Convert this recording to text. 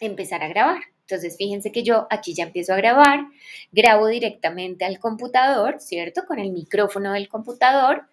empezar a grabar. Entonces, fíjense que yo aquí ya empiezo a grabar, grabo directamente al computador, ¿cierto? Con el micrófono del computador